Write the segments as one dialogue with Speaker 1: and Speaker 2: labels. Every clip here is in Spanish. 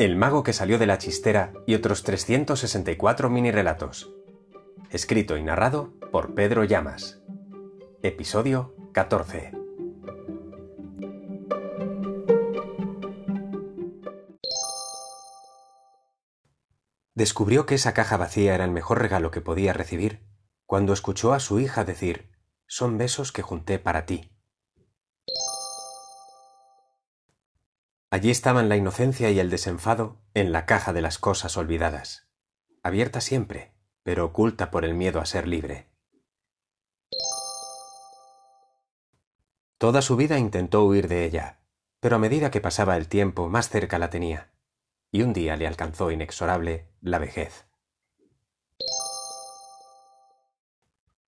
Speaker 1: El mago que salió de la chistera y otros 364 mini relatos. Escrito y narrado por Pedro Llamas. Episodio 14. Descubrió que esa caja vacía era el mejor regalo que podía recibir cuando escuchó a su hija decir, son besos que junté para ti. Allí estaban la inocencia y el desenfado en la caja de las cosas olvidadas, abierta siempre, pero oculta por el miedo a ser libre. Toda su vida intentó huir de ella, pero a medida que pasaba el tiempo más cerca la tenía, y un día le alcanzó inexorable la vejez.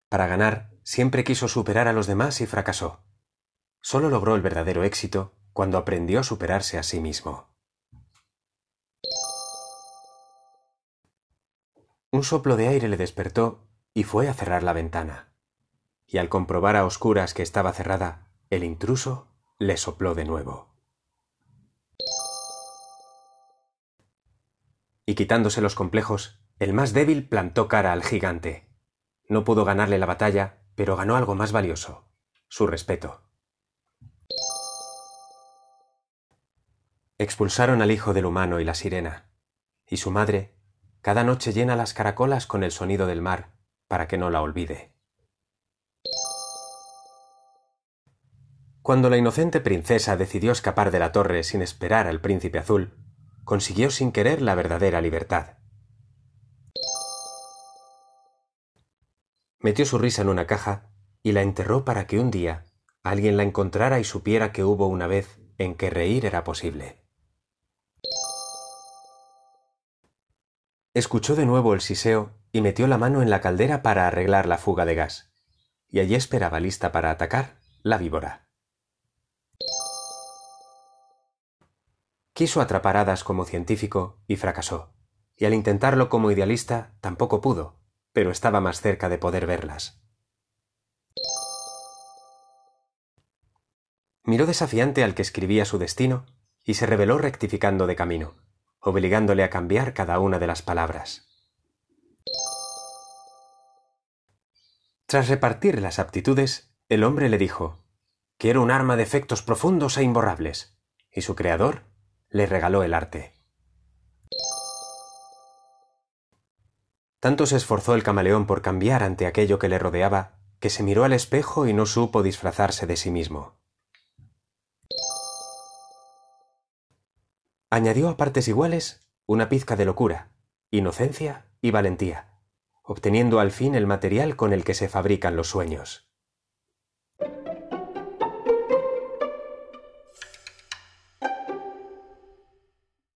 Speaker 1: Para ganar, siempre quiso superar a los demás y fracasó. Solo logró el verdadero éxito cuando aprendió a superarse a sí mismo. Un soplo de aire le despertó y fue a cerrar la ventana. Y al comprobar a oscuras que estaba cerrada, el intruso le sopló de nuevo. Y quitándose los complejos, el más débil plantó cara al gigante. No pudo ganarle la batalla, pero ganó algo más valioso, su respeto. Expulsaron al hijo del humano y la sirena, y su madre cada noche llena las caracolas con el sonido del mar para que no la olvide. Cuando la inocente princesa decidió escapar de la torre sin esperar al príncipe azul, consiguió sin querer la verdadera libertad. Metió su risa en una caja y la enterró para que un día alguien la encontrara y supiera que hubo una vez en que reír era posible. Escuchó de nuevo el siseo y metió la mano en la caldera para arreglar la fuga de gas. Y allí esperaba lista para atacar la víbora. Quiso atrapar hadas como científico y fracasó. Y al intentarlo como idealista tampoco pudo, pero estaba más cerca de poder verlas. Miró desafiante al que escribía su destino y se reveló rectificando de camino obligándole a cambiar cada una de las palabras. Tras repartir las aptitudes, el hombre le dijo, Quiero un arma de efectos profundos e imborrables, y su creador le regaló el arte. Tanto se esforzó el camaleón por cambiar ante aquello que le rodeaba, que se miró al espejo y no supo disfrazarse de sí mismo. Añadió a partes iguales una pizca de locura, inocencia y valentía, obteniendo al fin el material con el que se fabrican los sueños.